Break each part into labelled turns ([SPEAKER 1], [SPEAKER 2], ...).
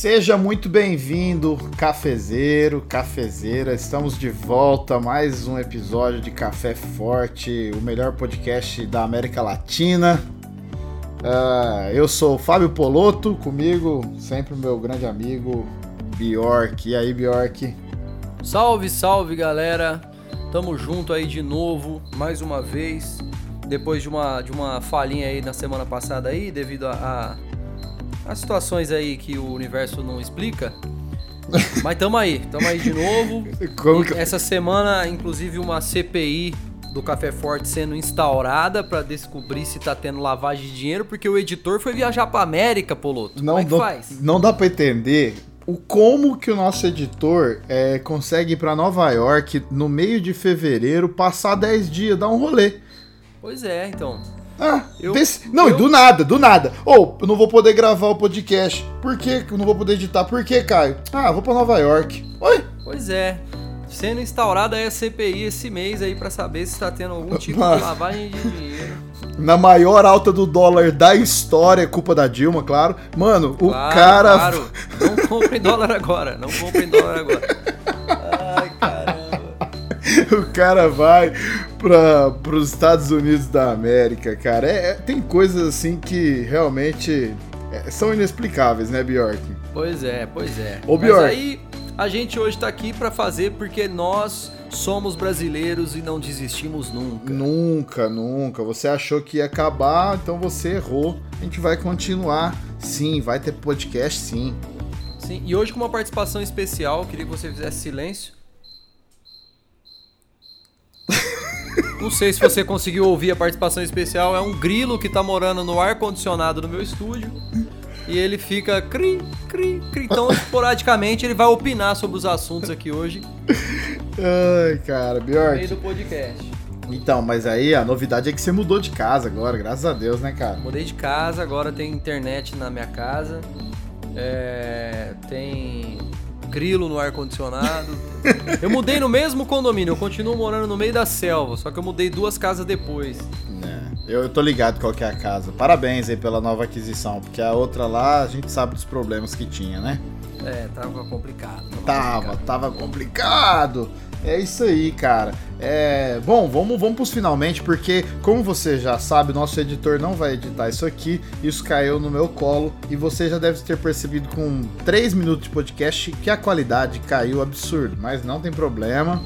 [SPEAKER 1] Seja muito bem-vindo, cafezeiro, cafezeira. Estamos de volta mais um episódio de Café Forte, o melhor podcast da América Latina. Uh, eu sou o Fábio Poloto, comigo sempre o meu grande amigo Bjork. E aí, Bjork?
[SPEAKER 2] Salve, salve, galera. Tamo junto aí de novo, mais uma vez. Depois de uma, de uma falhinha aí na semana passada aí, devido a, a, a situações aí que o universo não explica. Mas tamo aí, tamo aí de novo. Que... Essa semana, inclusive, uma CPI do Café Forte sendo instaurada para descobrir se tá tendo lavagem de dinheiro, porque o editor foi viajar pra América, Poloto.
[SPEAKER 1] Não,
[SPEAKER 2] Como é que faz?
[SPEAKER 1] Não dá pra entender o como que o nosso editor é, consegue ir para Nova York no meio de fevereiro, passar 10 dias, dar um rolê.
[SPEAKER 2] Pois é, então.
[SPEAKER 1] Ah, eu, desse... não, eu... e do nada, do nada. Ou, oh, eu não vou poder gravar o podcast. Por que eu não vou poder editar? Por que, Caio? Ah, vou para Nova York. Oi?
[SPEAKER 2] Pois é. Sendo instaurada a CPI esse mês aí para saber se está tendo algum tipo de lavagem de dinheiro.
[SPEAKER 1] Na maior alta do dólar da história, culpa da Dilma, claro. Mano,
[SPEAKER 2] claro,
[SPEAKER 1] o cara.
[SPEAKER 2] Claro, não compre dólar agora. Não compre dólar agora.
[SPEAKER 1] O cara vai para os Estados Unidos da América, cara. É, é, tem coisas assim que realmente é, são inexplicáveis, né, Bjork?
[SPEAKER 2] Pois é, pois é.
[SPEAKER 1] Ô, Bjork.
[SPEAKER 2] Mas aí a gente hoje está aqui para fazer porque nós somos brasileiros e não desistimos nunca.
[SPEAKER 1] Nunca, nunca. Você achou que ia acabar, então você errou. A gente vai continuar. Sim, vai ter podcast, sim.
[SPEAKER 2] Sim, e hoje com uma participação especial, queria que você fizesse silêncio. Não sei se você conseguiu ouvir a participação especial. É um grilo que tá morando no ar condicionado no meu estúdio e ele fica cri, cri, cri. Então, esporadicamente, ele vai opinar sobre os assuntos aqui hoje.
[SPEAKER 1] Ai, cara, Bjork. No
[SPEAKER 2] meio do podcast.
[SPEAKER 1] Então, mas aí a novidade é que você mudou de casa agora, graças a Deus, né, cara?
[SPEAKER 2] Mudei de casa, agora tem internet na minha casa. É, tem grilo no ar-condicionado. eu mudei no mesmo condomínio, eu continuo morando no meio da selva, só que eu mudei duas casas depois.
[SPEAKER 1] Eu, eu tô ligado qual que é a casa. Parabéns aí pela nova aquisição, porque a outra lá a gente sabe dos problemas que tinha, né?
[SPEAKER 2] É, tava complicado.
[SPEAKER 1] Tava, complicado. tava complicado. É isso aí, cara. É, bom, vamos, vamos pros finalmente, porque, como você já sabe, nosso editor não vai editar isso aqui. Isso caiu no meu colo e você já deve ter percebido com 3 minutos de podcast que a qualidade caiu absurdo, mas não tem problema.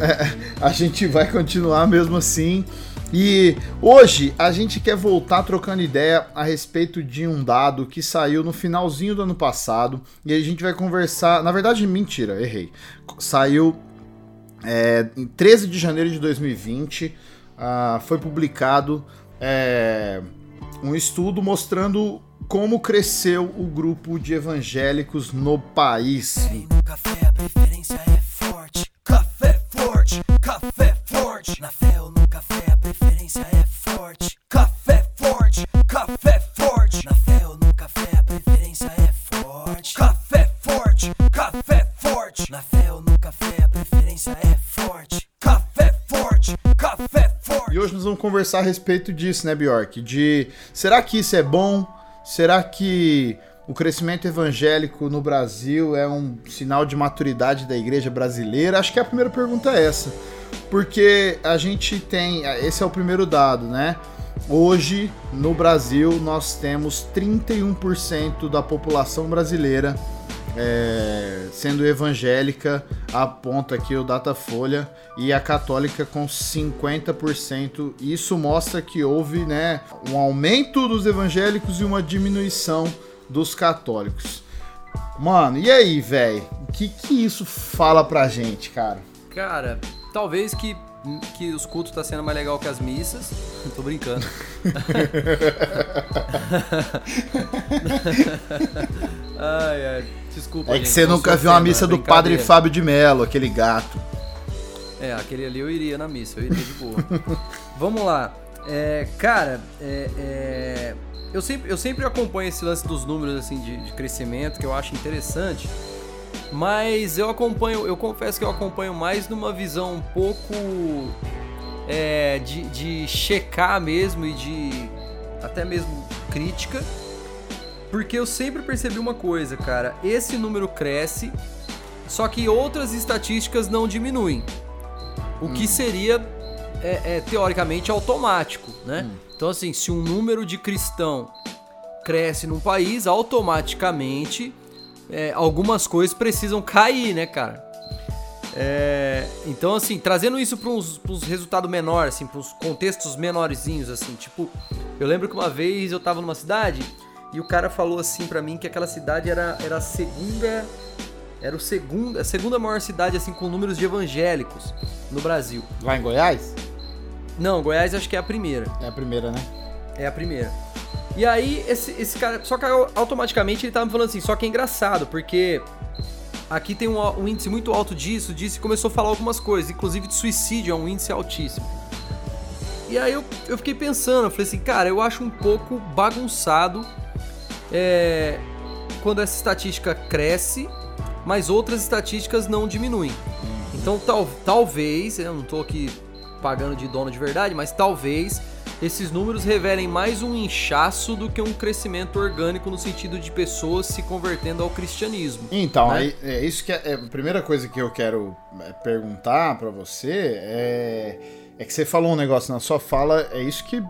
[SPEAKER 1] É, a gente vai continuar mesmo assim. E hoje a gente quer voltar trocando ideia a respeito de um dado que saiu no finalzinho do ano passado e a gente vai conversar. Na verdade, mentira, errei. Saiu é, em 13 de janeiro de 2020, uh, ah, foi publicado é, um estudo mostrando como cresceu o grupo de evangélicos no país. café, a preferência é forte. Café forte, café forte. Na fé ou no café, a preferência é conversar a respeito disso, né, Bjork? De será que isso é bom? Será que o crescimento evangélico no Brasil é um sinal de maturidade da igreja brasileira? Acho que a primeira pergunta é essa. Porque a gente tem. Esse é o primeiro dado, né? Hoje, no Brasil, nós temos 31% da população brasileira é, sendo evangélica, aponta aqui o Datafolha, e a católica com 50%. Isso mostra que houve né, um aumento dos evangélicos e uma diminuição dos católicos. Mano, e aí, velho? O que, que isso fala pra gente, cara?
[SPEAKER 2] Cara, talvez que, que os cultos tá sendo mais legal que as missas. Tô brincando. ai, ai, desculpa.
[SPEAKER 1] É que você nunca viu uma missa do Padre Fábio de Mello, aquele gato.
[SPEAKER 2] É, aquele ali eu iria na missa, eu iria de boa. Vamos lá. É, cara, é, é, eu, sempre, eu sempre acompanho esse lance dos números assim de, de crescimento, que eu acho interessante. Mas eu acompanho, eu confesso que eu acompanho mais numa visão um pouco é, de, de checar mesmo e de até mesmo crítica porque eu sempre percebi uma coisa, cara. Esse número cresce, só que outras estatísticas não diminuem. O que seria, é, é, teoricamente, automático, né? Então, assim, se um número de cristão cresce num país, automaticamente é, algumas coisas precisam cair, né, cara? É, então, assim, trazendo isso para uns, uns resultados menores, assim, para uns contextos menorzinhos, assim, tipo, eu lembro que uma vez eu tava numa cidade e o cara falou assim para mim que aquela cidade era, era a segunda. Era o segundo, a segunda maior cidade, assim, com números de evangélicos no Brasil.
[SPEAKER 1] Lá em Goiás?
[SPEAKER 2] Não, Goiás acho que é a primeira.
[SPEAKER 1] É a primeira, né?
[SPEAKER 2] É a primeira. E aí, esse, esse cara. Só que automaticamente ele tava me falando assim, só que é engraçado, porque aqui tem um, um, índice muito alto disso, disso, e começou a falar algumas coisas, inclusive de suicídio é um índice altíssimo. E aí eu, eu fiquei pensando, eu falei assim, cara, eu acho um pouco bagunçado é, quando essa estatística cresce, mas outras estatísticas não diminuem. Então tal, talvez, eu não tô aqui pagando de dono de verdade, mas talvez esses números revelem mais um inchaço do que um crescimento orgânico no sentido de pessoas se convertendo ao cristianismo.
[SPEAKER 1] Então, né? é, é, isso que é, é, a primeira coisa que eu quero é, perguntar para você é, é que você falou um negócio na sua fala, é isso que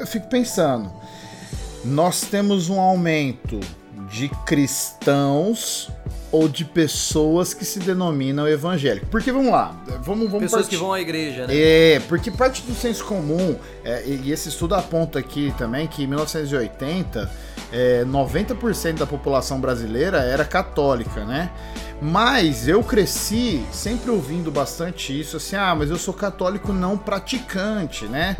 [SPEAKER 1] eu fico pensando. Nós temos um aumento de cristãos ou de pessoas que se denominam evangélicos. Porque vamos lá, vamos, vamos
[SPEAKER 2] pessoas partir... que vão à igreja, né?
[SPEAKER 1] É, porque parte do senso comum, é, e esse estudo aponta aqui também que em 1980, é, 90% da população brasileira era católica, né? Mas eu cresci sempre ouvindo bastante isso, assim, ah, mas eu sou católico não praticante, né?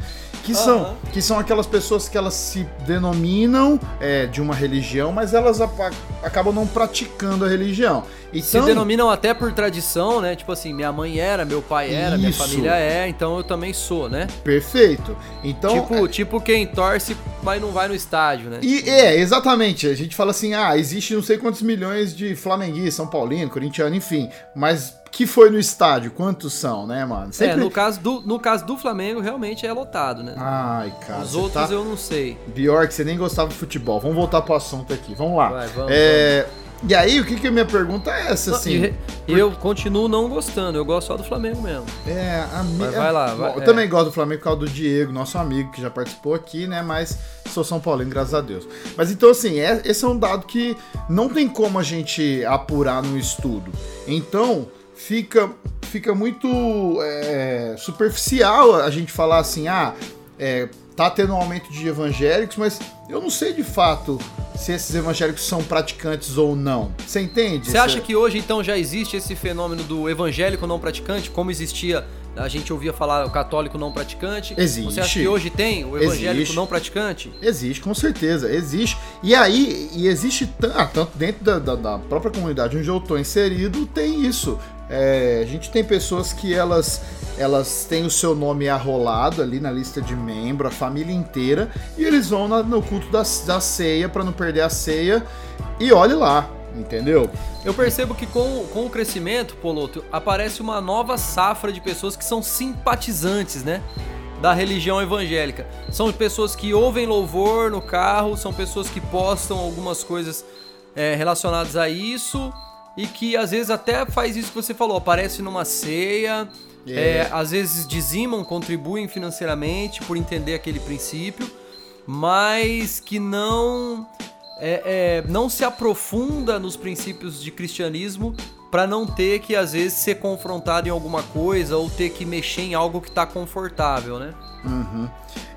[SPEAKER 1] Que são, uhum. que são aquelas pessoas que elas se denominam é, de uma religião, mas elas acabam não praticando a religião.
[SPEAKER 2] Então, se denominam até por tradição, né? Tipo assim, minha mãe era, meu pai era, isso. minha família é, então eu também sou, né?
[SPEAKER 1] Perfeito. Então,
[SPEAKER 2] tipo, é... tipo quem torce, mas não vai no estádio, né?
[SPEAKER 1] E é, exatamente. A gente fala assim: "Ah, existe não sei quantos milhões de flamenguistas, São Paulino, corintiano, enfim, mas que foi no estádio, quantos são, né, mano?
[SPEAKER 2] Sempre... É, no caso, do, no caso do Flamengo, realmente é lotado, né?
[SPEAKER 1] Ai, cara.
[SPEAKER 2] Os outros tá... eu não sei.
[SPEAKER 1] Pior que você nem gostava de futebol. Vamos voltar pro assunto aqui. Vamos lá. Vai, vamos, é... vamos. E aí, o que que a minha pergunta é essa, assim?
[SPEAKER 2] E, eu continuo não gostando, eu gosto só do Flamengo mesmo.
[SPEAKER 1] É, a minha...
[SPEAKER 2] vai lá, vai,
[SPEAKER 1] Eu é. também gosto do Flamengo por causa do Diego, nosso amigo, que já participou aqui, né? Mas sou São Paulino, graças a Deus. Mas então, assim, é, esse é um dado que não tem como a gente apurar no estudo. Então, fica, fica muito é, superficial a gente falar assim, ah, é, tá tendo um aumento de evangélicos, mas eu não sei de fato se esses evangélicos são praticantes ou não. Você entende?
[SPEAKER 2] Você acha que hoje então já existe esse fenômeno do evangélico não praticante, como existia a gente ouvia falar o católico não praticante.
[SPEAKER 1] Existe.
[SPEAKER 2] Você acha que hoje tem o evangélico existe. não praticante?
[SPEAKER 1] Existe, com certeza. Existe. E aí, e existe ah, tanto dentro da, da, da, própria comunidade onde eu estou inserido, tem isso. É, a gente tem pessoas que elas elas têm o seu nome arrolado ali na lista de membro, a família inteira, e eles vão na, no culto da, da ceia para não perder a ceia. E olhe lá, entendeu?
[SPEAKER 2] Eu percebo que com, com o crescimento, Poloto, aparece uma nova safra de pessoas que são simpatizantes, né? Da religião evangélica. São pessoas que ouvem louvor no carro, são pessoas que postam algumas coisas é, relacionadas a isso e que às vezes até faz isso que você falou, aparece numa ceia, é. É, às vezes dizimam, contribuem financeiramente por entender aquele princípio, mas que não é, é não se aprofunda nos princípios de cristianismo para não ter que às vezes ser confrontado em alguma coisa ou ter que mexer em algo que está confortável, né?
[SPEAKER 1] Uhum.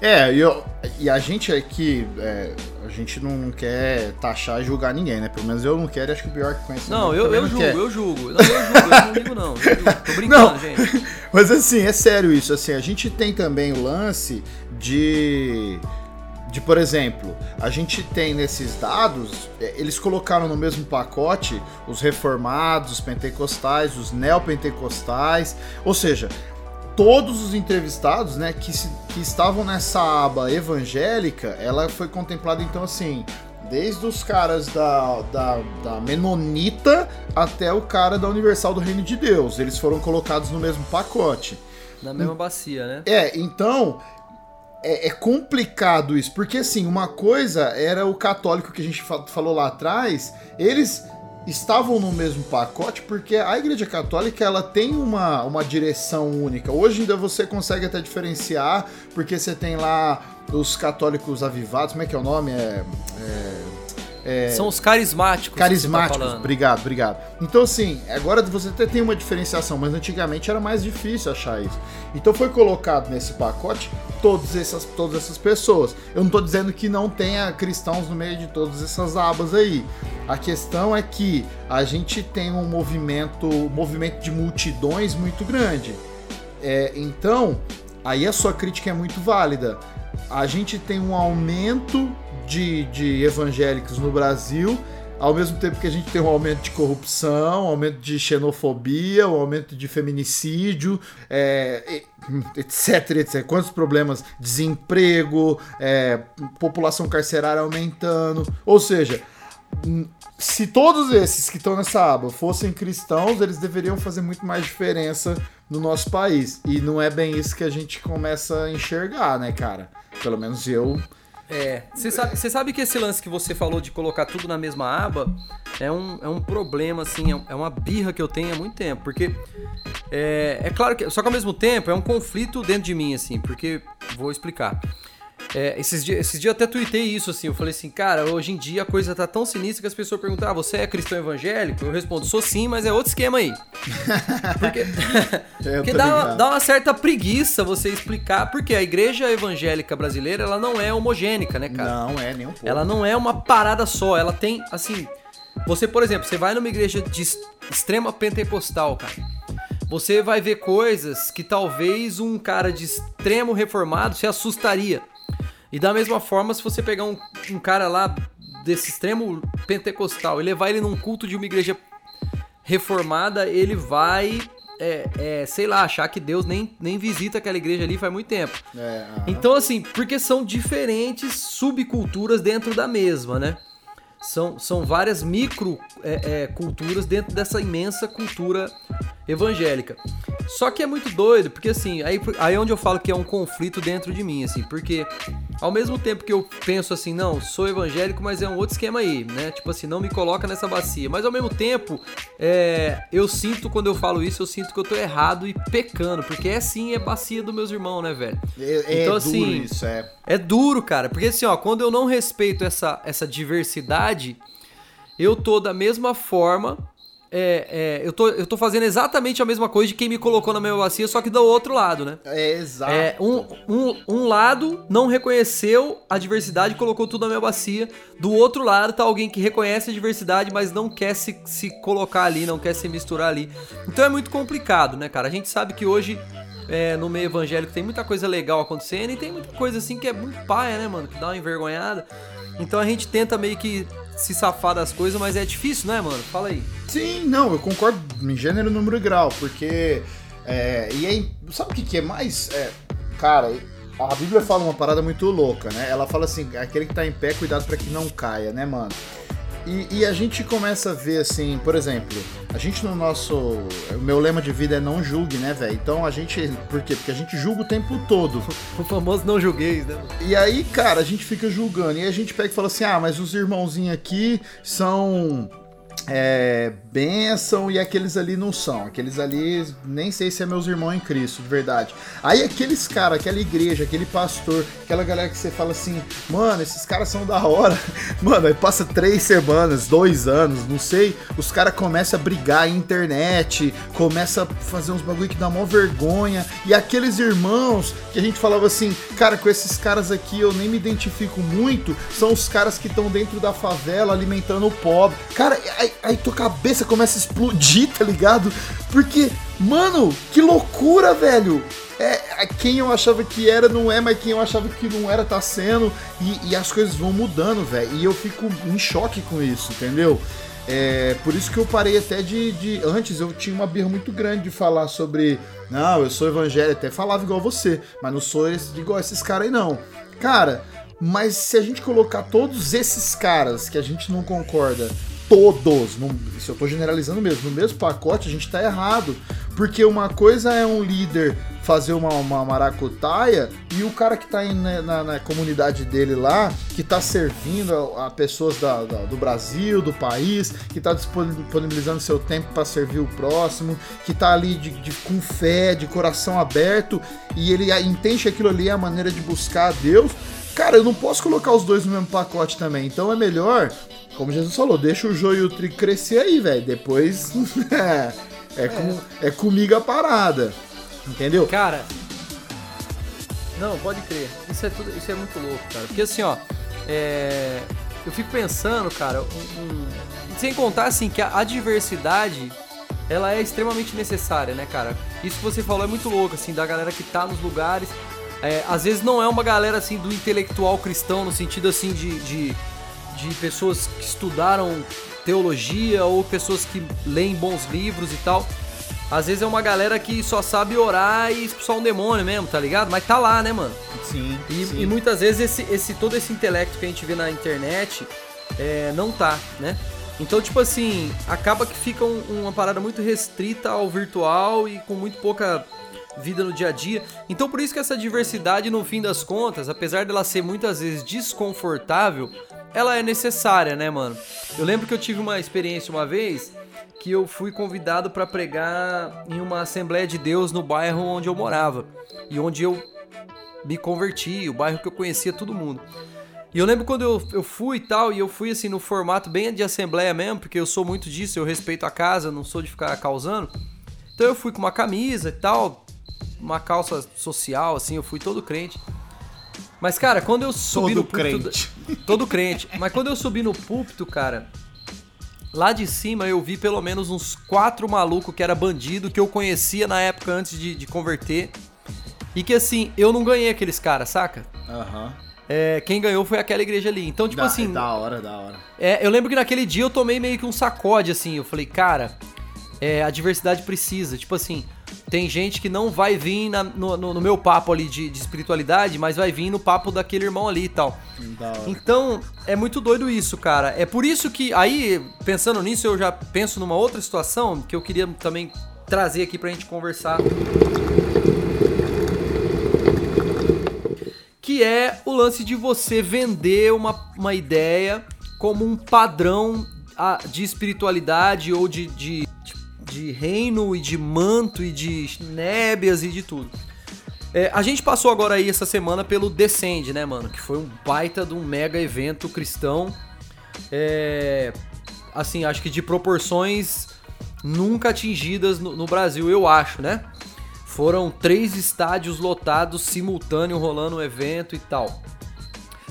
[SPEAKER 1] É, e, eu, e a gente aqui, é, a gente não quer taxar e julgar ninguém, né? Pelo menos eu não quero, acho que o pior que conhece.
[SPEAKER 2] Não, eu, eu, julgo, eu julgo, não, eu julgo, eu não ligo não, tô brincando, não, gente.
[SPEAKER 1] Mas assim, é sério isso, assim, a gente tem também o lance de de, por exemplo, a gente tem nesses dados, é, eles colocaram no mesmo pacote os reformados, os pentecostais, os neopentecostais, ou seja, todos os entrevistados, né, que, se, que estavam nessa aba evangélica, ela foi contemplada então assim, desde os caras da, da, da, Menonita até o cara da Universal do Reino de Deus. Eles foram colocados no mesmo pacote.
[SPEAKER 2] Na mesma bacia, né?
[SPEAKER 1] É, então é, é, complicado isso, porque assim, uma coisa era o católico que a gente falou lá atrás, eles estavam no mesmo pacote porque a Igreja Católica ela tem uma, uma direção única. Hoje ainda você consegue até diferenciar, porque você tem lá os católicos avivados, como é que é o nome? É, é
[SPEAKER 2] é, São os carismáticos.
[SPEAKER 1] Tá carismáticos, tá obrigado, obrigado. Então, assim, agora você até tem uma diferenciação, mas antigamente era mais difícil achar isso. Então foi colocado nesse pacote todas essas, todas essas pessoas. Eu não estou dizendo que não tenha cristãos no meio de todas essas abas aí. A questão é que a gente tem um movimento, um movimento de multidões muito grande. É, então, aí a sua crítica é muito válida. A gente tem um aumento de, de evangélicos no Brasil, ao mesmo tempo que a gente tem um aumento de corrupção, um aumento de xenofobia, um aumento de feminicídio, é, etc, etc. Quantos problemas? Desemprego, é, população carcerária aumentando. Ou seja, se todos esses que estão nessa aba fossem cristãos, eles deveriam fazer muito mais diferença no nosso país. E não é bem isso que a gente começa a enxergar, né, cara? Pelo menos eu
[SPEAKER 2] é, você sabe, sabe que esse lance que você falou de colocar tudo na mesma aba é um, é um problema, assim, é, é uma birra que eu tenho há muito tempo. Porque é, é claro que. Só que ao mesmo tempo é um conflito dentro de mim, assim, porque. Vou explicar. É, esses, dias, esses dias eu até tuitei isso, assim. Eu falei assim, cara, hoje em dia a coisa tá tão sinistra que as pessoas perguntam: ah, você é cristão evangélico? Eu respondo, sou sim, mas é outro esquema aí. Porque, porque dá, uma, dá uma certa preguiça você explicar, porque a igreja evangélica brasileira, ela não é homogênica, né, cara?
[SPEAKER 1] Não é, nem um pouco.
[SPEAKER 2] Ela não é uma parada só, ela tem, assim. Você, por exemplo, você vai numa igreja de extrema pentecostal, cara. Você vai ver coisas que talvez um cara de extremo reformado se assustaria. E da mesma forma, se você pegar um, um cara lá desse extremo pentecostal e levar ele num culto de uma igreja reformada, ele vai é, é, sei lá, achar que Deus nem, nem visita aquela igreja ali faz muito tempo. É, então, assim, porque são diferentes subculturas dentro da mesma, né? São, são várias micro é, é, culturas dentro dessa imensa cultura evangélica. Só que é muito doido, porque assim, aí, aí é onde eu falo que é um conflito dentro de mim, assim, porque ao mesmo tempo que eu penso assim, não, sou evangélico, mas é um outro esquema aí, né? Tipo assim, não me coloca nessa bacia. Mas ao mesmo tempo, é, eu sinto, quando eu falo isso, eu sinto que eu tô errado e pecando, porque é sim, é bacia dos meus irmãos, né, velho?
[SPEAKER 1] É, então, é assim, duro isso, é.
[SPEAKER 2] É duro, cara, porque assim, ó, quando eu não respeito essa, essa diversidade, eu tô da mesma forma é, é, eu, tô, eu tô fazendo exatamente a mesma coisa de quem me colocou na minha bacia, só que do outro lado, né?
[SPEAKER 1] É, exato.
[SPEAKER 2] É, um, um, um lado não reconheceu a diversidade e colocou tudo na minha bacia. Do outro lado tá alguém que reconhece a diversidade, mas não quer se, se colocar ali, não quer se misturar ali. Então é muito complicado, né, cara? A gente sabe que hoje é, no meio evangélico tem muita coisa legal acontecendo e tem muita coisa assim que é muito paia, né, mano? Que dá uma envergonhada. Então a gente tenta meio que se safar das coisas, mas é difícil, né, mano? Fala aí.
[SPEAKER 1] Sim, não, eu concordo em gênero, número e grau, porque. É, e aí, sabe o que, que é mais. É, cara, a Bíblia fala uma parada muito louca, né? Ela fala assim: aquele que tá em pé, cuidado para que não caia, né, mano? E, e, a gente começa a ver assim, por exemplo, a gente no nosso. O meu lema de vida é não julgue, né, velho? Então a gente. Por quê? Porque a gente julga o tempo todo.
[SPEAKER 2] O famoso não julgueis, né?
[SPEAKER 1] E aí, cara, a gente fica julgando. E a gente pega e fala assim: ah, mas os irmãozinhos aqui são é, bênção e aqueles ali não são. Aqueles ali, nem sei se é meus irmãos em Cristo, de verdade. Aí aqueles caras, aquela igreja, aquele pastor, aquela galera que você fala assim, mano, esses caras são da hora. Mano, aí passa três semanas, dois anos, não sei, os caras começam a brigar internet, começa a fazer uns bagulho que dá mó vergonha. E aqueles irmãos que a gente falava assim, cara, com esses caras aqui eu nem me identifico muito, são os caras que estão dentro da favela alimentando o pobre. Cara, aí, tua cabeça começa a explodir, tá ligado? Porque, mano, que loucura, velho! É, quem eu achava que era não é, mas quem eu achava que não era tá sendo. E, e as coisas vão mudando, velho. E eu fico em choque com isso, entendeu? É, por isso que eu parei até de, de, Antes eu tinha uma birra muito grande de falar sobre. Não, eu sou evangélico, até falava igual você, mas não sou esse, igual esses caras aí, não. Cara, mas se a gente colocar todos esses caras que a gente não concorda todos, se eu tô generalizando mesmo, no mesmo pacote, a gente tá errado. Porque uma coisa é um líder fazer uma, uma maracutaia e o cara que tá em, né, na, na, comunidade dele lá, que tá servindo a, a pessoas da, da, do Brasil, do país, que tá disponibilizando seu tempo para servir o próximo, que tá ali de, de, com fé, de coração aberto e ele entende que aquilo ali é a maneira de buscar a Deus. Cara, eu não posso colocar os dois no mesmo pacote também, então é melhor como Jesus falou, deixa o joio e o trigo crescer aí, velho. Depois é, é, com, é comigo a parada. Entendeu?
[SPEAKER 2] Cara. Não, pode crer. Isso é, tudo, isso é muito louco, cara. Porque assim, ó. É, eu fico pensando, cara, um, um, sem contar assim que a, a diversidade ela é extremamente necessária, né, cara? Isso que você falou é muito louco, assim, da galera que tá nos lugares. É, às vezes não é uma galera assim do intelectual cristão, no sentido assim de, de de pessoas que estudaram teologia ou pessoas que leem bons livros e tal. Às vezes é uma galera que só sabe orar e expulsar um demônio mesmo, tá ligado? Mas tá lá, né, mano?
[SPEAKER 1] Sim.
[SPEAKER 2] E,
[SPEAKER 1] sim.
[SPEAKER 2] e muitas vezes esse, esse, todo esse intelecto que a gente vê na internet é, não tá, né? Então, tipo assim, acaba que fica um, uma parada muito restrita ao virtual e com muito pouca vida no dia a dia. Então, por isso que essa diversidade, no fim das contas, apesar dela ser muitas vezes desconfortável, ela é necessária, né, mano? Eu lembro que eu tive uma experiência uma vez que eu fui convidado para pregar em uma Assembleia de Deus no bairro onde eu morava e onde eu me converti, o bairro que eu conhecia todo mundo. E eu lembro quando eu, eu fui e tal, e eu fui assim no formato bem de assembleia mesmo, porque eu sou muito disso, eu respeito a casa, não sou de ficar causando. Então eu fui com uma camisa e tal, uma calça social, assim, eu fui todo crente. Mas, cara, quando eu subi
[SPEAKER 1] todo
[SPEAKER 2] no púlpito.
[SPEAKER 1] Crente.
[SPEAKER 2] Todo crente. Mas quando eu subi no púlpito, cara. Lá de cima eu vi pelo menos uns quatro malucos que era bandido, que eu conhecia na época antes de, de converter. E que assim, eu não ganhei aqueles caras, saca?
[SPEAKER 1] Aham. Uhum.
[SPEAKER 2] É, quem ganhou foi aquela igreja ali. Então, tipo
[SPEAKER 1] da,
[SPEAKER 2] assim.
[SPEAKER 1] É da hora, da hora.
[SPEAKER 2] É, eu lembro que naquele dia eu tomei meio que um sacode, assim. Eu falei, cara, é, a diversidade precisa. Tipo assim, tem gente que não vai vir na, no, no, no, meu papo ali de, de, espiritualidade, mas vai vir no papo daquele irmão ali e tal. Então, é muito doido isso, cara. É por isso que, aí, pensando nisso, eu já penso numa outra situação que eu queria também trazer aqui pra gente conversar. Que é o lance de você vender uma, uma ideia como um padrão ah, de espiritualidade ou de, de de reino e de manto e de nébias e de tudo. É, a gente passou agora aí essa semana pelo Descend, né, mano? Que foi um baita de um mega evento cristão. É, assim, acho que de proporções nunca atingidas no, no Brasil, eu acho, né? Foram três estádios lotados, simultâneo, rolando o um evento e tal.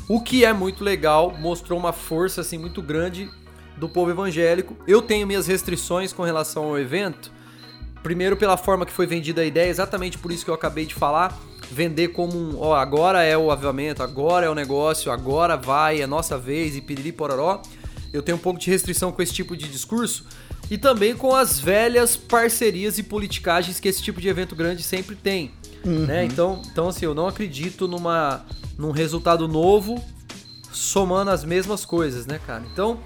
[SPEAKER 2] O que é muito legal, mostrou uma força assim muito grande do povo evangélico. Eu tenho minhas restrições com relação ao evento. Primeiro, pela forma que foi vendida a ideia, exatamente por isso que eu acabei de falar. Vender como um, ó, agora é o avivamento, agora é o negócio, agora vai, é nossa vez e piriri pororó. Eu tenho um pouco de restrição com esse tipo de discurso. E também com as velhas parcerias e politicagens que esse tipo de evento grande sempre tem. Uhum. Né? Então, então, assim, eu não acredito numa, num resultado novo somando as mesmas coisas, né, cara? Então,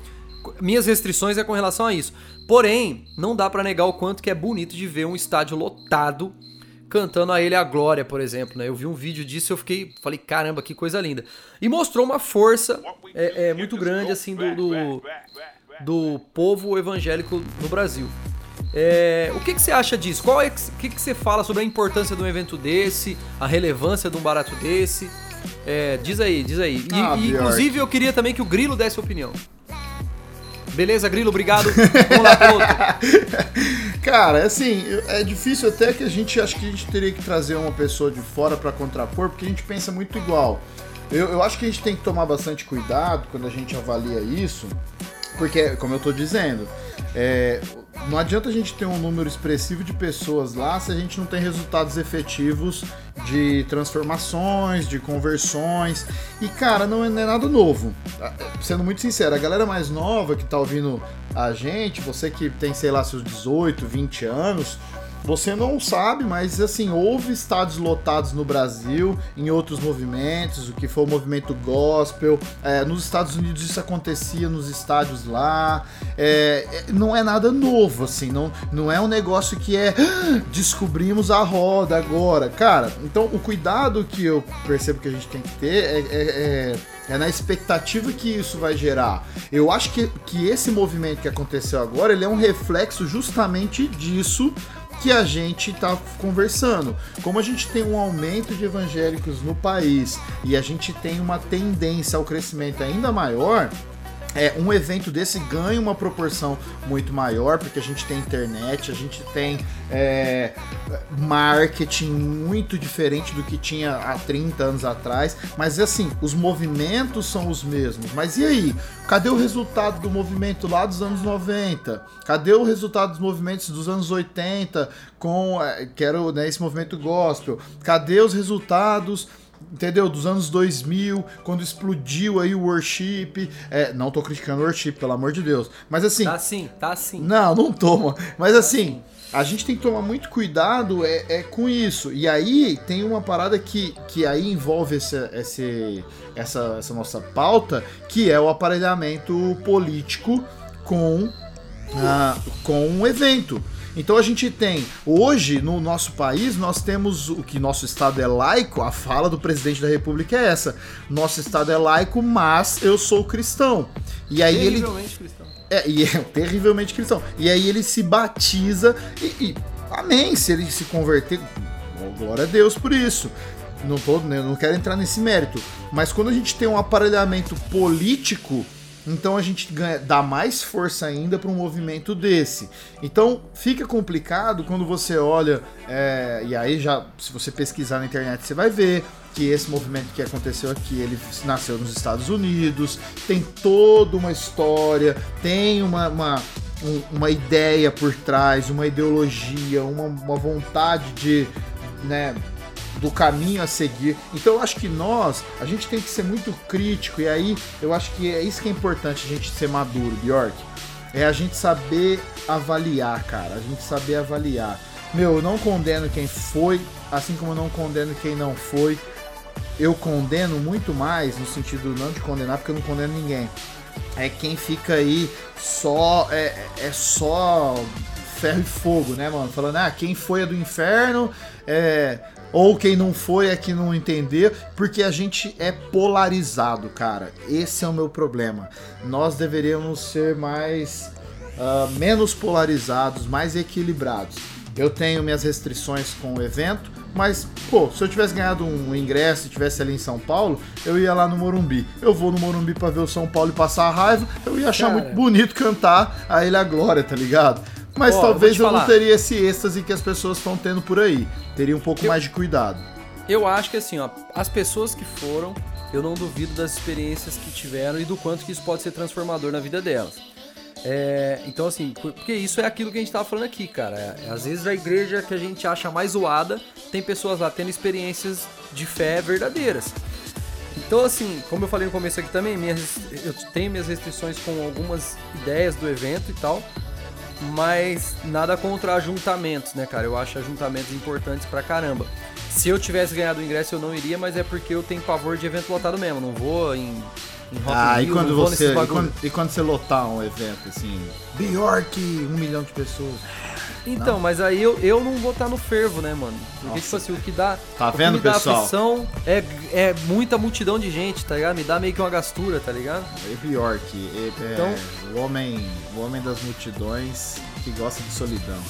[SPEAKER 2] minhas restrições é com relação a isso. Porém, não dá para negar o quanto que é bonito de ver um estádio lotado cantando a ele a glória, por exemplo, né? Eu vi um vídeo disso e eu fiquei, falei, caramba, que coisa linda. E mostrou uma força é, é muito grande assim do, do, do, povo evangélico no Brasil. É, o que, que você acha disso? Qual é o que, que você fala sobre a importância de um evento desse, a relevância de um barato desse? É, diz aí, diz aí. E, ah, e, inclusive eu queria também que o Grilo desse opinião. Beleza, Grilo, obrigado. Vamos lá pro outro.
[SPEAKER 1] Cara, assim, é difícil até que a gente acho que a gente teria que trazer uma pessoa de fora para contrapor, porque a gente pensa muito igual. Eu, eu acho que a gente tem que tomar bastante cuidado quando a gente avalia isso, porque, como eu tô dizendo, é, não adianta a gente ter um número expressivo de pessoas lá se a gente não tem resultados efetivos de transformações, de conversões. E cara, não é, não é, nada novo. Ah, sendo muito sincero, a galera mais nova que tá ouvindo a gente, você que tem, sei lá, seus 18, 20 anos, você não sabe, mas assim, houve estádios lotados no Brasil, em outros movimentos, o que foi o movimento gospel. É, nos Estados Unidos isso acontecia nos estádios lá. É, é não é nada novo, assim, não, não é um negócio que é ah, descobrimos a roda agora. Cara, então o cuidado que eu percebo que a gente tem que ter é, é, é é na expectativa que isso vai gerar. Eu acho que, que esse movimento que aconteceu agora, ele é um reflexo justamente disso que a gente está conversando. Como a gente tem um aumento de evangélicos no país e a gente tem uma tendência ao crescimento ainda maior, é, um evento desse ganha uma proporção muito maior, porque a gente tem internet, a gente tem é, marketing muito diferente do que tinha há 30 anos atrás. Mas assim, os movimentos são os mesmos. Mas e aí? Cadê o resultado do movimento lá dos anos 90? Cadê o resultado dos movimentos dos anos 80 com, é, que era né, esse movimento gospel? Cadê os resultados entendeu? Dos anos 2000, quando explodiu aí o worship. É, não tô criticando o worship, pelo amor de Deus. Mas assim.
[SPEAKER 2] Tá sim, tá sim.
[SPEAKER 1] Não, não toma. Mas assim. A gente tem que tomar muito cuidado é, é com isso. E aí tem uma parada que, que aí envolve esse, esse, essa, essa nossa pauta, que é o aparelhamento político com, uh, com um evento. Então a gente tem, hoje no nosso país, nós temos o que nosso Estado é laico, a fala do presidente da República é essa. Nosso Estado é laico, mas eu sou cristão. E aí ele. cristão. É, e é terrivelmente cristão. E aí ele se batiza e, e amém, se ele se converter, glória a Deus por isso. Não, tô, né, não quero entrar nesse mérito. Mas quando a gente tem um aparelhamento político então a gente ganha, dá mais força ainda para um movimento desse. Então fica complicado quando você olha, é, e aí já, se você pesquisar na internet, você vai ver que esse movimento que aconteceu aqui, ele nasceu nos Estados Unidos, tem toda uma história, tem uma, uma, uma ideia por trás, uma ideologia, uma, uma vontade de né, do caminho a seguir. Então eu acho que nós, a gente tem que ser muito crítico e aí eu acho que é isso que é importante a gente ser maduro, Bjork. É a gente saber avaliar, cara. A gente saber avaliar. Meu, eu não condeno quem foi, assim como eu não condeno quem não foi. Eu condeno muito mais, no sentido não de condenar, porque eu não condeno ninguém. É quem fica aí só. É, é só ferro e fogo, né, mano? Falando, ah, quem foi é do inferno, é, ou quem não foi é que não entender, porque a gente é polarizado, cara. Esse é o meu problema. Nós deveríamos ser mais. Uh, menos polarizados, mais equilibrados. Eu tenho minhas restrições com o evento, mas, pô, se eu tivesse ganhado um ingresso e tivesse ali em São Paulo, eu ia lá no Morumbi. Eu vou no Morumbi pra ver o São Paulo e passar a raiva, eu ia achar Cara. muito bonito cantar a Ilha Glória, tá ligado? Mas talvez eu, eu não teria esse êxtase que as pessoas estão tendo por aí. Teria um pouco eu, mais de cuidado.
[SPEAKER 2] Eu acho que assim, ó, as pessoas que foram, eu não duvido das experiências que tiveram e do quanto que isso pode ser transformador na vida delas. É, então, assim, porque isso é aquilo que a gente tava falando aqui, cara. É, às vezes a igreja que a gente acha mais zoada tem pessoas lá tendo experiências de fé verdadeiras. Então, assim, como eu falei no começo aqui também, minhas, eu tenho minhas restrições com algumas ideias do evento e tal mas nada contra ajuntamentos, né, cara? Eu acho ajuntamentos importantes pra caramba. Se eu tivesse ganhado o ingresso, eu não iria, mas é porque eu tenho pavor de evento lotado mesmo. Não vou em, em
[SPEAKER 1] Rock ah, Rio, e quando você e quando, e quando, você lotar um evento assim, Bjork, um milhão de pessoas.
[SPEAKER 2] Então, não. mas aí eu, eu não vou estar no fervo, né, mano? Porque, Nossa. tipo assim, o que dá.
[SPEAKER 1] Tá vendo,
[SPEAKER 2] que me
[SPEAKER 1] pessoal?
[SPEAKER 2] Dá aflição é, é muita multidão de gente, tá ligado? Me dá meio que uma gastura, tá ligado?
[SPEAKER 1] É Bjork, é, então, o homem, o homem das multidões que gosta de solidão.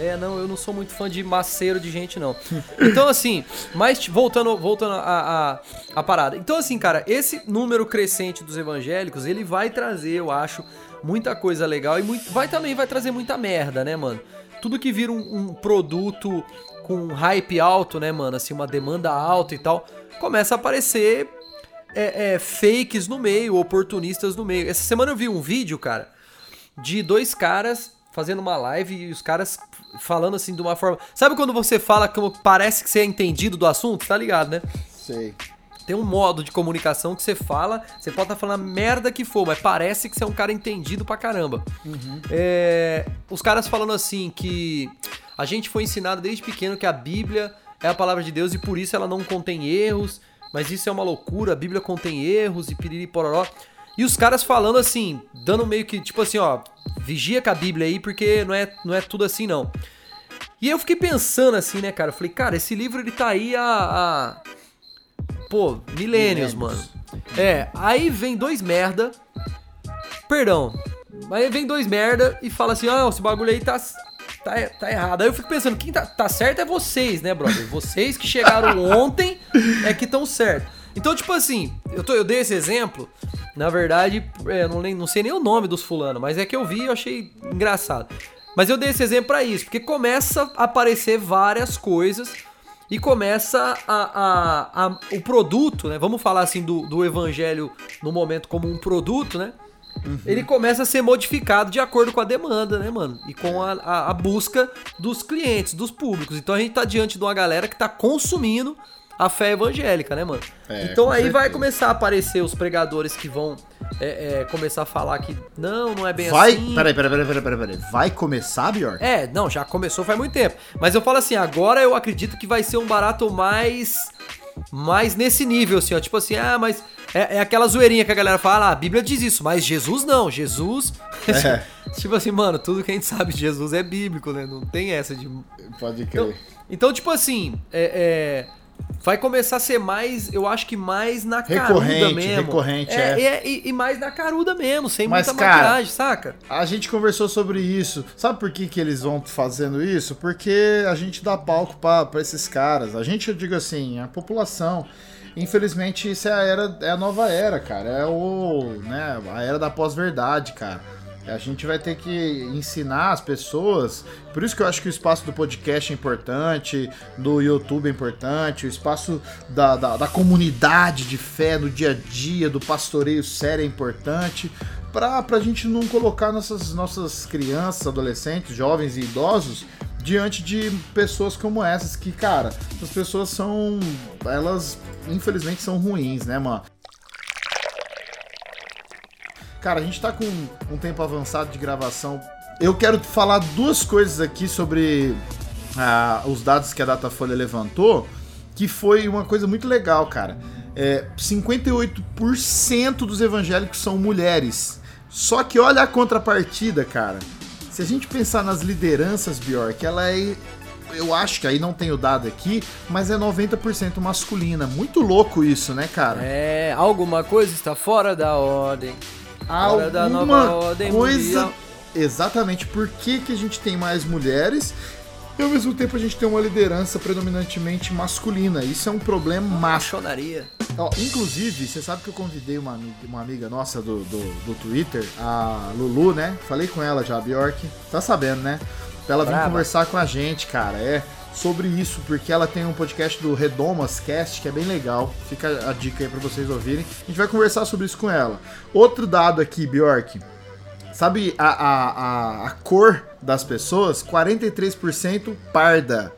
[SPEAKER 2] É, não, eu não sou muito fã de maceiro de gente, não. Então, assim, mas voltando, voltando a, a, a, parada. Então, assim, cara, esse número crescente dos evangélicos, ele vai trazer, eu acho, muita coisa legal e muito, vai também vai trazer muita merda, né, mano? Tudo que vira um, um produto com hype alto, né, mano? Assim, uma demanda alta e tal, começa a aparecer é, é, fakes no meio, oportunistas no meio. Essa semana eu vi um vídeo, cara, de dois caras fazendo uma live e os caras falando assim de uma forma. Sabe quando você fala como parece que você é entendido do assunto? Tá ligado, né?
[SPEAKER 1] Sei.
[SPEAKER 2] Tem um modo de comunicação que você fala, você pode estar tá falando a merda que for, mas parece que você é um cara entendido pra caramba. Uhum. É, os caras falando assim que. a gente foi ensinado desde pequeno que a Bíblia é a palavra de Deus e por isso ela não contém erros, mas isso é uma loucura, a Bíblia contém erros e piriri pororó. E os caras falando assim, dando meio que, tipo assim, ó, vigia com a Bíblia aí, porque não é, não é tudo assim, não. E eu fiquei pensando assim, né, cara? Eu falei, cara, esse livro ele tá aí há. há pô, milênios, mano. É, aí vem dois merda. Perdão. Aí vem dois merda e fala assim: ah, esse bagulho aí tá, tá, tá errado. Aí eu fico pensando, quem tá, tá certo é vocês, né, brother? Vocês que chegaram ontem é que estão certo. Então, tipo assim, eu, tô, eu dei esse exemplo. Na verdade, é, não, não sei nem o nome dos fulano, mas é que eu vi e eu achei engraçado. Mas eu dei esse exemplo para isso, porque começa a aparecer várias coisas e começa a, a, a, o produto, né? Vamos falar assim do, do evangelho no momento como um produto, né? Uhum. Ele começa a ser modificado de acordo com a demanda, né, mano? E com a, a, a busca dos clientes, dos públicos. Então a gente tá diante de uma galera que tá consumindo a fé evangélica, né, mano? É, então aí certeza. vai começar a aparecer os pregadores que vão é, é, começar a falar que não, não é bem
[SPEAKER 1] vai,
[SPEAKER 2] assim.
[SPEAKER 1] Peraí, peraí, peraí, peraí, peraí. Vai começar, Bjork?
[SPEAKER 2] É, não, já começou faz muito tempo. Mas eu falo assim, agora eu acredito que vai ser um barato mais. Mais nesse nível, assim, ó. Tipo assim, ah, mas. É, é aquela zoeirinha que a galera fala, ah, a Bíblia diz isso, mas Jesus não. Jesus. É. tipo assim, mano, tudo que a gente sabe de Jesus é bíblico, né? Não tem essa de.
[SPEAKER 1] Pode crer.
[SPEAKER 2] Então, então tipo assim, é, é vai começar a ser mais, eu acho que mais na
[SPEAKER 1] recorrente,
[SPEAKER 2] caruda mesmo.
[SPEAKER 1] Recorrente,
[SPEAKER 2] é.
[SPEAKER 1] é.
[SPEAKER 2] é e, e, mais na caruda mesmo, sem
[SPEAKER 1] Mas,
[SPEAKER 2] muita
[SPEAKER 1] cara,
[SPEAKER 2] maquiagem, saca?
[SPEAKER 1] A gente conversou sobre isso. Sabe por que, que eles vão fazendo isso? Porque a gente dá palco para esses caras. A gente, eu digo assim, a população. Infelizmente, isso é a era, é a nova era, cara. É o, né, a era da pós-verdade, cara. A gente vai ter que ensinar as pessoas. Por isso que eu acho que o espaço do podcast é importante, do YouTube é importante, o espaço da, da, da comunidade de fé no dia a dia, do pastoreio sério é importante. Para a gente não colocar nossas, nossas crianças, adolescentes, jovens e idosos diante de pessoas como essas que, cara, as pessoas são. Elas, infelizmente, são ruins, né, mano? Cara, a gente tá com um tempo avançado de gravação. Eu quero falar duas coisas aqui sobre ah, os dados que a Datafolha levantou, que foi uma coisa muito legal, cara. É, 58% dos evangélicos são mulheres. Só que olha a contrapartida, cara. Se a gente pensar nas lideranças, Bjork, ela é. Eu acho que aí não tenho dado aqui, mas é 90% masculina. Muito louco isso, né, cara?
[SPEAKER 2] É, alguma coisa está fora da ordem
[SPEAKER 1] alguma coisa. Exatamente. Por que, que a gente tem mais mulheres e ao mesmo tempo a gente tem uma liderança predominantemente masculina. Isso é um problema
[SPEAKER 2] machonaria.
[SPEAKER 1] Ó, inclusive, você sabe que eu convidei uma, uma amiga nossa do, do, do, Twitter, a Lulu, né? Falei com ela já, a Bjork. Tá sabendo, né? Pra ela vir Brava. conversar com a gente, cara. É sobre isso, porque ela tem um podcast do Redomas Cast, que é bem legal. Fica a dica aí pra vocês ouvirem. A gente vai conversar sobre isso com ela. Outro dado aqui, Bjork. Sabe a, a, a, a cor das pessoas? 43% parda.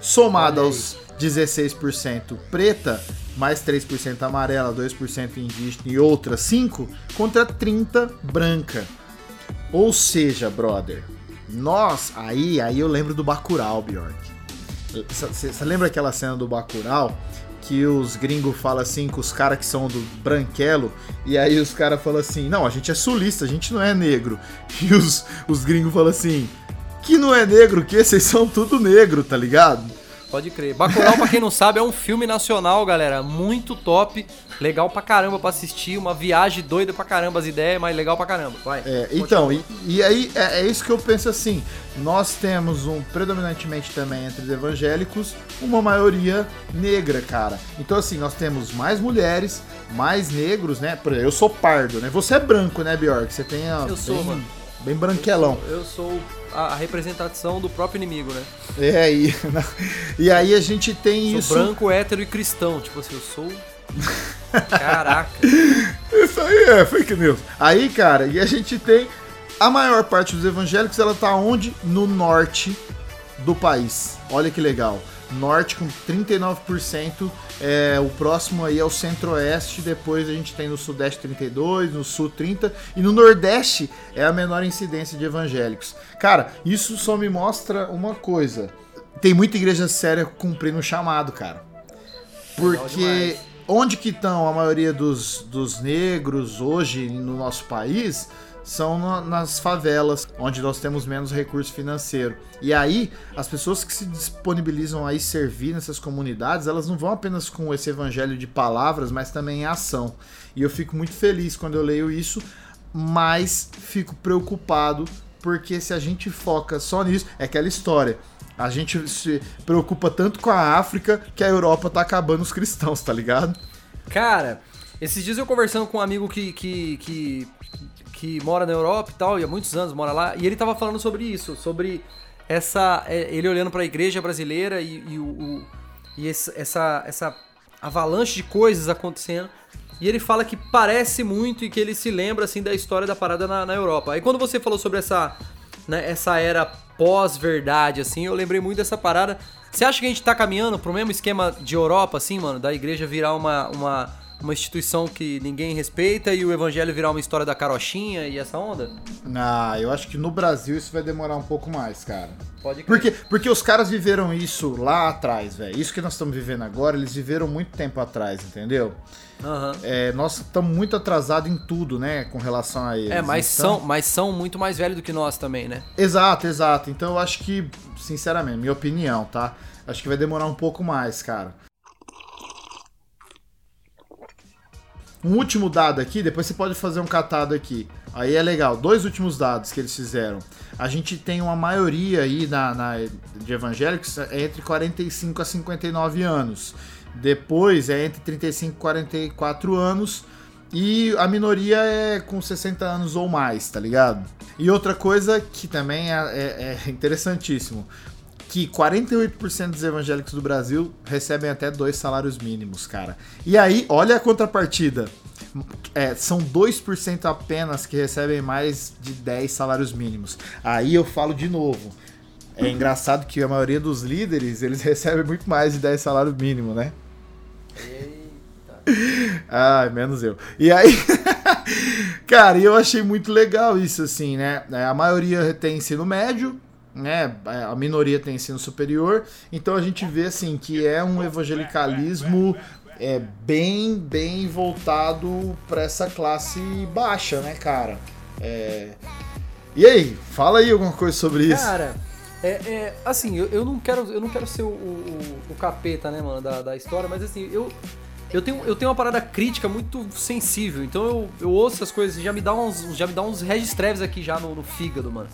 [SPEAKER 1] Somada aos 16% preta, mais 3% amarela, 2% indígena e outra 5, contra 30 branca. Ou seja, brother, nós, aí, aí eu lembro do Bacurau, Bjork. Você lembra aquela cena do Bacurau? Que os gringos falam assim com os caras que são do branquelo, e aí os caras falam assim: não, a gente é sulista, a gente não é negro. E os, os gringos falam assim: que não é negro, que vocês são tudo negro, tá ligado?
[SPEAKER 2] Pode crer. Bacurau, pra quem não sabe, é um filme nacional, galera. Muito top. Legal pra caramba pra assistir. Uma viagem doida pra caramba as ideias, mas legal pra caramba. Vai.
[SPEAKER 1] É, então, e, e, aí é, é, isso que eu penso assim. Nós temos um, predominantemente também entre os evangélicos, uma maioria negra, cara. Então, assim, nós temos mais mulheres, mais negros, né? Por exemplo, eu sou pardo, né? Você é branco, né, Bjork? Você tem a.
[SPEAKER 2] Eu sou,
[SPEAKER 1] bem,
[SPEAKER 2] mano.
[SPEAKER 1] Bem branquelão.
[SPEAKER 2] Eu sou, eu sou a, representação do próprio inimigo, né?
[SPEAKER 1] É, e, e aí a gente tem
[SPEAKER 2] sou
[SPEAKER 1] isso.
[SPEAKER 2] branco, hétero e cristão. Tipo assim, eu sou. Caraca.
[SPEAKER 1] Isso aí é fake news. Aí, cara, e a gente tem. A maior parte dos evangélicos, ela tá onde? No norte do país. Olha que legal. Norte com 39%, é, o próximo aí é o centro-oeste, depois a gente tem no sudeste 32, no sul 30 e no nordeste é a menor incidência de evangélicos. Cara, isso só me mostra uma coisa. Tem muita igreja séria cumprindo o chamado, cara. Porque onde que estão a maioria dos, dos negros hoje no nosso país? São nas favelas, onde nós temos menos recurso financeiro. E aí, as pessoas que se disponibilizam a ir servir nessas comunidades, elas não vão apenas com esse evangelho de palavras, mas também em ação. E eu fico muito feliz quando eu leio isso, mas fico preocupado porque se a gente foca só nisso, é aquela história. A gente se preocupa tanto com a África que a Europa tá acabando os cristãos, tá ligado?
[SPEAKER 2] Cara, esses dias eu conversando com um amigo que, que, que que mora na Europa e tal, e há muitos anos mora lá, e ele tava falando sobre isso, sobre essa. É, ele olhando para a igreja brasileira e, e, o, o, e esse, essa, essa avalanche de coisas acontecendo. E ele fala que parece muito e que ele se lembra assim da história da parada na, na Europa. Aí quando você falou sobre essa, né, essa era pós-verdade, assim, eu lembrei muito dessa parada. Você acha que a gente tá caminhando pro mesmo esquema de Europa, assim, mano? Da igreja virar uma, uma uma instituição que ninguém respeita e o evangelho virar uma história da carochinha e essa onda?
[SPEAKER 1] Ah, eu acho que no Brasil isso vai demorar um pouco mais, cara.
[SPEAKER 2] Pode crer.
[SPEAKER 1] Porque, porque os caras viveram isso lá atrás, velho. Isso que nós estamos vivendo agora, eles viveram muito tempo atrás, entendeu?
[SPEAKER 2] Uhum.
[SPEAKER 1] É, nós estamos muito atrasados em tudo, né, com relação a eles.
[SPEAKER 2] É, mas, então... são, mas são muito mais velhos do que nós também, né?
[SPEAKER 1] Exato, exato. Então eu acho que, sinceramente, minha opinião, tá? Acho que vai demorar um pouco mais, cara. Um último dado aqui, depois você pode fazer um catado aqui. Aí é legal. Dois últimos dados que eles fizeram. A gente tem uma maioria aí na, na de evangélicos é entre 45 a 59 anos. Depois é entre 35 e 44 anos. E a minoria é com 60 anos ou mais, tá ligado? E outra coisa que também é, é, é interessantíssimo que 48% dos evangélicos do Brasil recebem até dois salários mínimos, cara. E aí, olha a contrapartida. É, são 2% apenas que recebem mais de 10 salários mínimos. Aí eu falo de novo. É engraçado que a maioria dos líderes, eles recebem muito mais de 10 salários mínimos, né? Eita. Ai, menos eu. E aí, cara, eu achei muito legal isso, assim, né? É, a maioria tem ensino médio, né, a minoria tem ensino superior, então a gente vê assim que é um evangelicalismo é bem bem voltado para essa classe baixa, né, cara? É... E aí, fala aí alguma coisa sobre isso.
[SPEAKER 2] Cara, é, é assim, eu, eu, não quero eu não quero ser o, o, o capeta, né, mano, da, da história, mas assim, eu eu tenho, eu tenho uma parada crítica muito sensível, então eu, eu ouço as coisas e já me dá uns, já me dá uns aqui já no, no fígado, mano.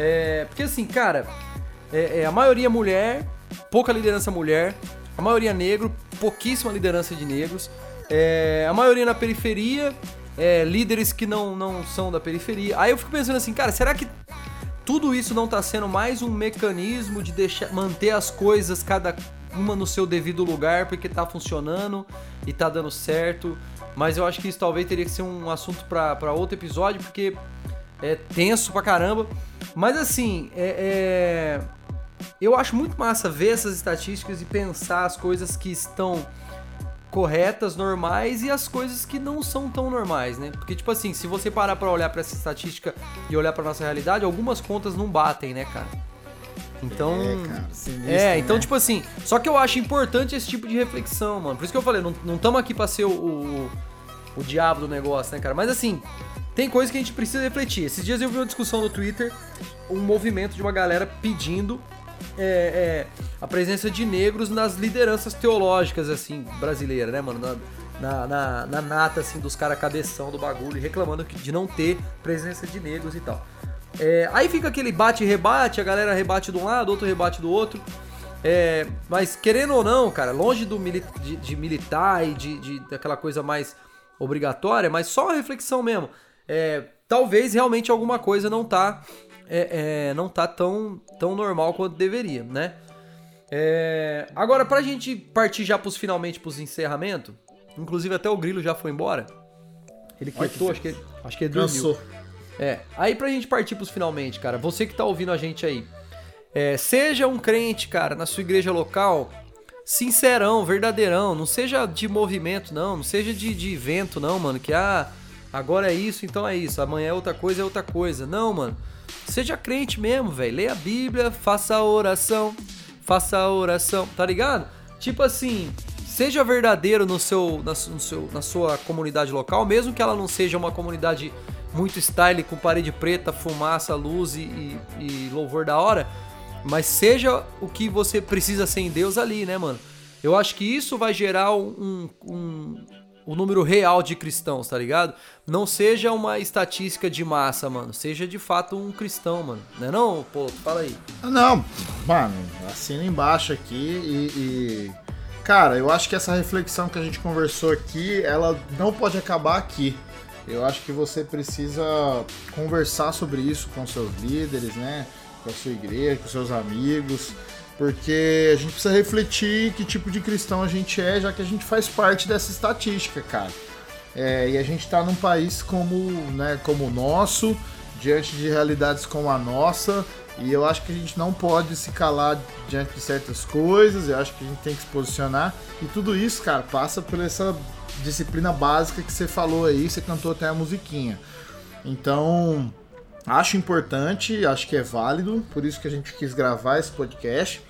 [SPEAKER 2] É, porque assim, cara, é, é, a maioria mulher, pouca liderança mulher, a maioria negro, pouquíssima liderança de negros, é, a maioria na periferia, é, líderes que não, não são da periferia. Aí eu fico pensando assim, cara, será que tudo isso não está sendo mais um mecanismo de deixar, manter as coisas cada uma no seu devido lugar porque tá funcionando e tá dando certo? Mas eu acho que isso talvez teria que ser um assunto para outro episódio, porque é tenso pra caramba. Mas assim, é, é, eu acho muito massa ver essas estatísticas e pensar as coisas que estão corretas, normais e as coisas que não são tão normais, né? Porque tipo assim, se você parar para olhar para essa estatística e olhar para nossa realidade, algumas contas não batem, né, cara? Então,
[SPEAKER 1] é, cara, sinistro,
[SPEAKER 2] é então né? tipo assim, só que eu acho importante esse tipo de reflexão, mano. Por isso que eu falei, não estamos aqui para ser o, o, o diabo do negócio, né, cara? Mas assim, tem coisas que a gente precisa refletir. Esses dias eu vi uma discussão no Twitter, um movimento de uma galera pedindo é, é, a presença de negros nas lideranças teológicas, assim, brasileiras, né, mano? Na, na, na, na nata, assim, dos caras cabeção do bagulho, reclamando de não ter presença de negros e tal. É, aí fica aquele bate e rebate, a galera rebate de um lado, outro rebate do outro. É, mas querendo ou não, cara, longe do mili de, de, militar e de, de, daquela coisa mais obrigatória, mas só uma reflexão mesmo é, talvez realmente alguma coisa não tá, é, é, não tá tão, tão normal quanto deveria, né? É, agora, pra gente partir já pros finalmente pros encerramento, inclusive até o Grilo já foi embora. Ele quietou, acho que, acho que ele dormiu.
[SPEAKER 1] Cansou.
[SPEAKER 2] É, aí pra gente partir pros finalmente, cara, você que tá ouvindo a gente aí, É, seja um crente, cara, na sua igreja local, sincerão, verdadeirão. Não seja de movimento, não. Não seja de, de evento, não, mano. Que ah, agora é isso, então é isso. Amanhã é outra coisa, é outra coisa. Não, mano. Seja crente mesmo, velho. Leia a Bíblia, faça a oração. Faça a oração, tá ligado? Tipo assim, seja verdadeiro no seu, na, no seu, na sua comunidade local, mesmo que ela não seja uma comunidade muito style, com parede preta, fumaça, luz e, e, e louvor da hora mas seja o que você precisa ser em Deus ali, né, mano? Eu acho que isso vai gerar um, um, um número real de cristãos, tá ligado? Não seja uma estatística de massa, mano. Seja de fato um cristão, mano. Não é não, pô? Fala aí.
[SPEAKER 1] Não, mano, assina embaixo aqui e, e... Cara, eu acho que essa reflexão que a gente conversou aqui, ela não pode acabar aqui. Eu acho que você precisa conversar sobre isso com seus líderes, né? com a sua igreja, com seus amigos, porque a gente precisa refletir que tipo de cristão a gente é, já que a gente faz parte dessa estatística, cara. É, e a gente está num país como, né, como o nosso, diante de realidades como a nossa, e eu acho que a gente não pode se calar diante de certas coisas, eu acho que a gente tem que se posicionar, e tudo isso, cara, passa por essa disciplina básica que você falou aí, você cantou até a musiquinha. Então, Acho importante, acho que é válido, por isso que a gente quis gravar esse podcast,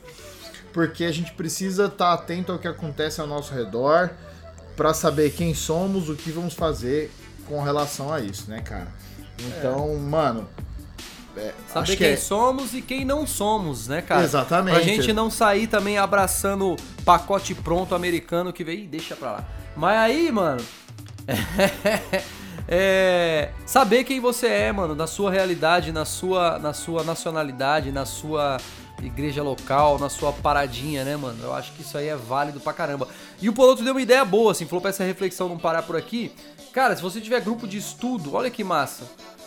[SPEAKER 1] porque a gente precisa estar atento ao que acontece ao nosso redor para saber quem somos, o que vamos fazer com relação a isso, né, cara? Então, é. mano,
[SPEAKER 2] é, Saber quem é... somos e quem não somos, né, cara?
[SPEAKER 1] Exatamente.
[SPEAKER 2] Pra gente não sair também abraçando pacote pronto americano que veio, deixa pra lá. Mas aí, mano. é, saber quem você é, mano, na sua realidade, na sua, na sua nacionalidade, na sua igreja local, na sua paradinha, né, mano? Eu acho que isso aí é válido pra caramba. E o Poloto deu uma ideia boa, assim, falou pra essa reflexão não parar por aqui. Cara, se você tiver grupo de estudo, olha que massa.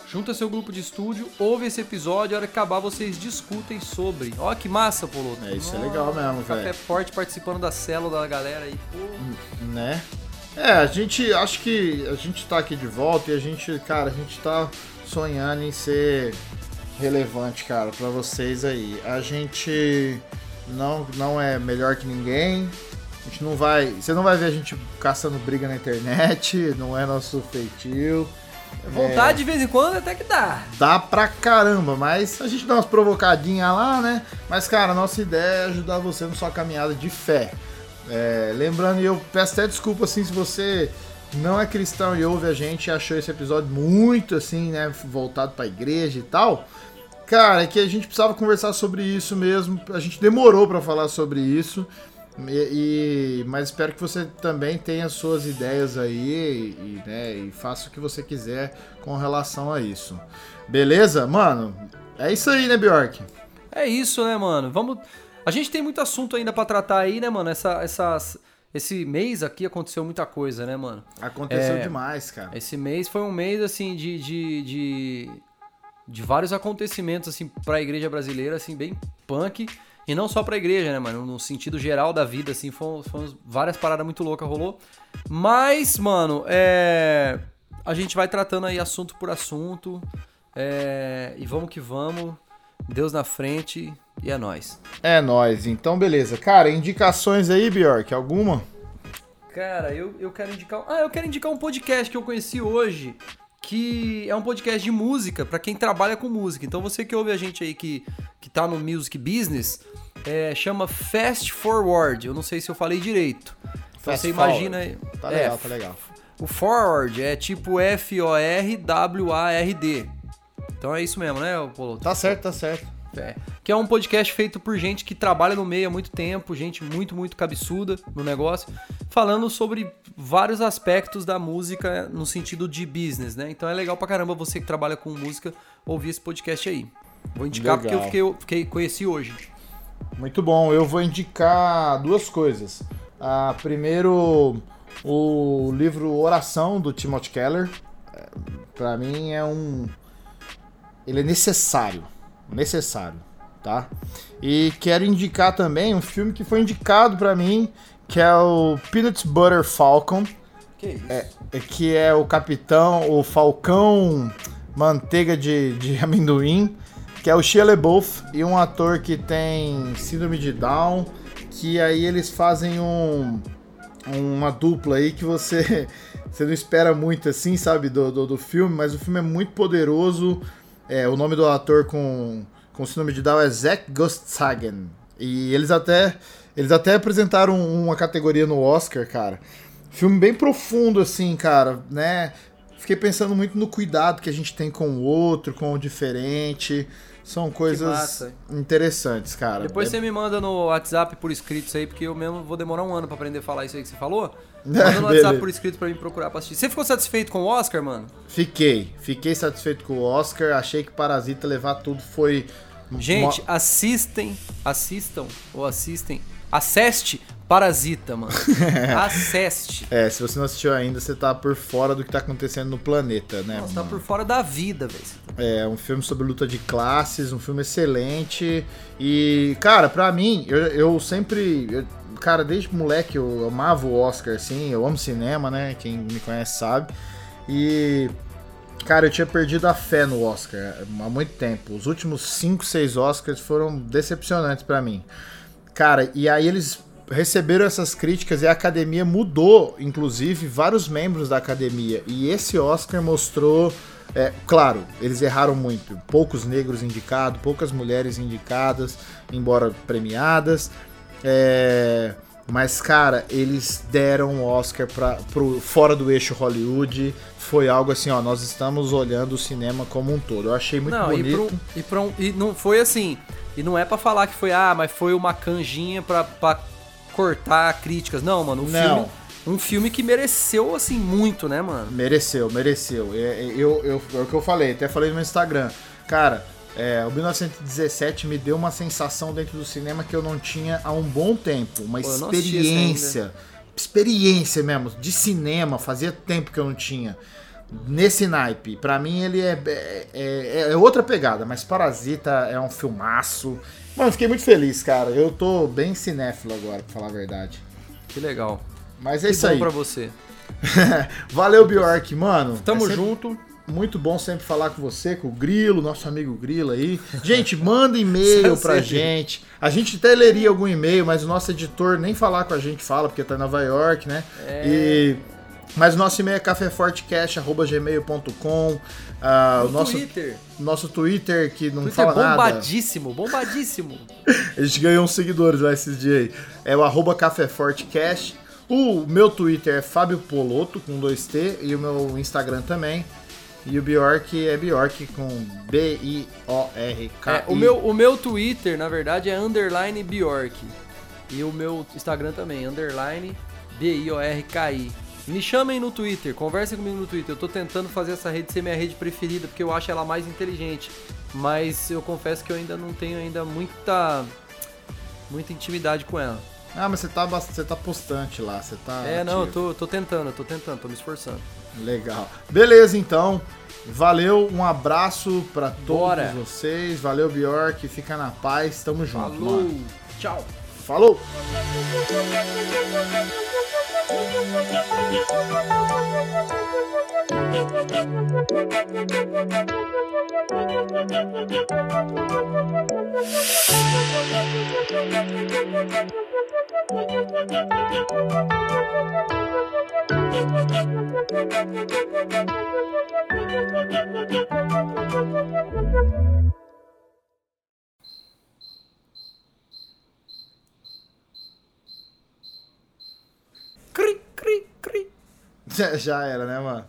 [SPEAKER 2] Junta seu grupo de estúdio, ouve esse episódio, a hora que acabar vocês discutem sobre. Olha que massa, Poloto.
[SPEAKER 1] É, isso é legal mesmo, velho.
[SPEAKER 2] Café forte participando da célula da galera aí.
[SPEAKER 1] Pô. Né? É, a gente acho que a gente tá aqui de volta e a gente, cara, a gente tá sonhando em ser relevante, cara, para vocês aí. A gente não não é melhor que ninguém. A gente não vai, você não vai ver a gente caçando briga na internet, não é nosso feitio.
[SPEAKER 2] Vontade é, de vez em quando até que dá.
[SPEAKER 1] Dá pra caramba, mas a gente dá umas provocadinhas lá, né? Mas, cara, nossa ideia é ajudar você na sua caminhada de fé. É, lembrando, e eu peço até desculpa assim se você não é cristão e ouve a gente achou esse episódio muito assim, né, voltado para a igreja e tal. Cara, é que a gente precisava conversar sobre isso mesmo. A gente demorou para falar sobre isso. E, e, mas espero que você também tenha suas ideias aí e, né, e faça o que você quiser com relação a isso. Beleza? Mano, é isso aí, né, Bjork?
[SPEAKER 2] É isso, né, mano? Vamos a gente tem muito assunto ainda para tratar aí, né, mano? Essa, essas, esse mês aqui aconteceu muita coisa, né, mano?
[SPEAKER 1] Aconteceu é, demais, cara.
[SPEAKER 2] Esse mês foi um mês, assim, de, de, de, de vários acontecimentos, assim, pra igreja brasileira, assim, bem punk. E não só pra igreja, né, mano? No sentido geral da vida, assim, foram, foram várias paradas muito loucas rolou. Mas, mano, é... A gente vai tratando aí assunto por assunto. É... E vamos que vamos. Deus na frente e é nós.
[SPEAKER 1] É nós. Então, beleza. Cara, indicações aí, Bjork, alguma?
[SPEAKER 2] Cara, eu, eu quero indicar. Ah, eu quero indicar um podcast que eu conheci hoje. Que é um podcast de música para quem trabalha com música. Então você que ouve a gente aí que, que tá no music business, é, chama Fast Forward. Eu não sei se eu falei direito. Então você imagina aí.
[SPEAKER 1] Tá legal, é, tá legal.
[SPEAKER 2] O forward é tipo F-O-R-W-A-R-D. Então é isso mesmo, né, Polo?
[SPEAKER 1] Tá certo, tá certo.
[SPEAKER 2] É. Que é um podcast feito por gente que trabalha no meio há muito tempo, gente muito, muito cabeçuda no negócio, falando sobre vários aspectos da música no sentido de business, né? Então é legal pra caramba você que trabalha com música ouvir esse podcast aí. Vou indicar legal. porque eu fiquei, eu fiquei, conheci hoje.
[SPEAKER 1] Muito bom, eu vou indicar duas coisas. Ah, primeiro, o livro Oração do Timothy Keller. É, para mim é um. Ele é necessário necessário, tá? E quero indicar também um filme que foi indicado para mim, que é o Peanut Butter Falcon.
[SPEAKER 2] Que isso?
[SPEAKER 1] É, é, que é o capitão, o Falcão Manteiga de, de Amendoim. que é o Shia LaBeouf e um ator que tem síndrome de Down, que aí eles fazem um uma dupla aí que você você não espera muito assim, sabe, do, do, do filme, mas o filme é muito poderoso. É, o nome do ator com, com síndrome de Down é Zack Gostsagen. E eles até eles até apresentaram uma categoria no Oscar, cara. Filme bem profundo assim, cara, né? Fiquei pensando muito no cuidado que a gente tem com o outro, com o diferente. São coisas interessantes, cara.
[SPEAKER 2] Depois é... você me manda no WhatsApp por escrito isso aí, porque eu mesmo vou demorar um ano para aprender a falar isso aí que você falou. Manda no WhatsApp por escrito para mim procurar pra assistir. Você ficou satisfeito com o Oscar, mano?
[SPEAKER 1] Fiquei. Fiquei satisfeito com o Oscar. Achei que Parasita levar tudo foi.
[SPEAKER 2] Gente, assistem, assistam ou assistem. Aceste Parasita, mano. Aceste.
[SPEAKER 1] É, se você não assistiu ainda, você tá por fora do que tá acontecendo no planeta, né?
[SPEAKER 2] Você tá por fora da vida, velho.
[SPEAKER 1] É, um filme sobre luta de classes, um filme excelente. E, cara, pra mim, eu, eu sempre. Eu, cara, desde moleque eu amava o Oscar, assim. Eu amo cinema, né? Quem me conhece sabe. E. Cara, eu tinha perdido a fé no Oscar há muito tempo. Os últimos 5, 6 Oscars foram decepcionantes para mim. Cara, e aí eles receberam essas críticas e a academia mudou, inclusive, vários membros da academia. E esse Oscar mostrou. É, claro, eles erraram muito. Poucos negros indicados, poucas mulheres indicadas, embora premiadas. É, mas, cara, eles deram o Oscar pra, pro fora do eixo Hollywood. Foi algo assim, ó, nós estamos olhando o cinema como um todo. Eu achei muito
[SPEAKER 2] não,
[SPEAKER 1] bonito.
[SPEAKER 2] E, pro, e, pro, e não foi assim. E não é para falar que foi, ah, mas foi uma canjinha pra, pra cortar críticas. Não, mano, um não. filme. Um filme que mereceu, assim, muito, né, mano?
[SPEAKER 1] Mereceu, mereceu. Eu, eu, eu, é o que eu falei, até falei no meu Instagram. Cara, é, o 1917 me deu uma sensação dentro do cinema que eu não tinha há um bom tempo. Uma Pô, experiência. Experiência mesmo, de cinema. Fazia tempo que eu não tinha. Nesse naipe. Pra mim, ele é, é, é, é outra pegada, mas Parasita é um filmaço. Mano, fiquei muito feliz, cara. Eu tô bem cinéfilo agora, pra falar a verdade.
[SPEAKER 2] Que legal.
[SPEAKER 1] Mas é
[SPEAKER 2] que
[SPEAKER 1] isso aí.
[SPEAKER 2] pra você.
[SPEAKER 1] Valeu, Bjork, mano.
[SPEAKER 2] Tamo é junto.
[SPEAKER 1] Muito bom sempre falar com você, com o Grilo, nosso amigo Grilo aí. Gente, manda e-mail pra gente. A gente até leria algum e-mail, mas o nosso editor nem falar com a gente fala, porque tá em Nova York, né? É... E mas o nosso e-mail é cafefortecast.gmail.com. Uh, o nosso Twitter. Nosso Twitter, que não Twitter fala
[SPEAKER 2] bombadíssimo, nada. Bombadíssimo,
[SPEAKER 1] bombadíssimo. A gente ganhou uns seguidores lá esses dias aí. É o arroba cafefortecast. O meu Twitter é Fábio Poloto, com dois T, e o meu Instagram também. E o Bjork é Bjork com B-I-O-R-K.
[SPEAKER 2] É, o, meu, o meu Twitter, na verdade, é underline Bjork. E o meu Instagram também, underline B-I-O-R-K-I. Me chamem no Twitter, conversem comigo no Twitter. Eu tô tentando fazer essa rede ser minha rede preferida, porque eu acho ela mais inteligente. Mas eu confesso que eu ainda não tenho ainda muita muita intimidade com ela.
[SPEAKER 1] Ah, mas você tá, você tá postante lá, você tá.
[SPEAKER 2] É, ativo. não, eu tô, tô tentando, eu tô tentando, tô me esforçando.
[SPEAKER 1] Legal. Beleza, então. Valeu, um abraço para todos Bora. vocês. Valeu, Bjork. Fica na paz. Tamo junto.
[SPEAKER 2] Falou. Mano. Tchau.
[SPEAKER 1] Falou.
[SPEAKER 2] Cri, cri, cri.
[SPEAKER 1] Já, já era, né, mano?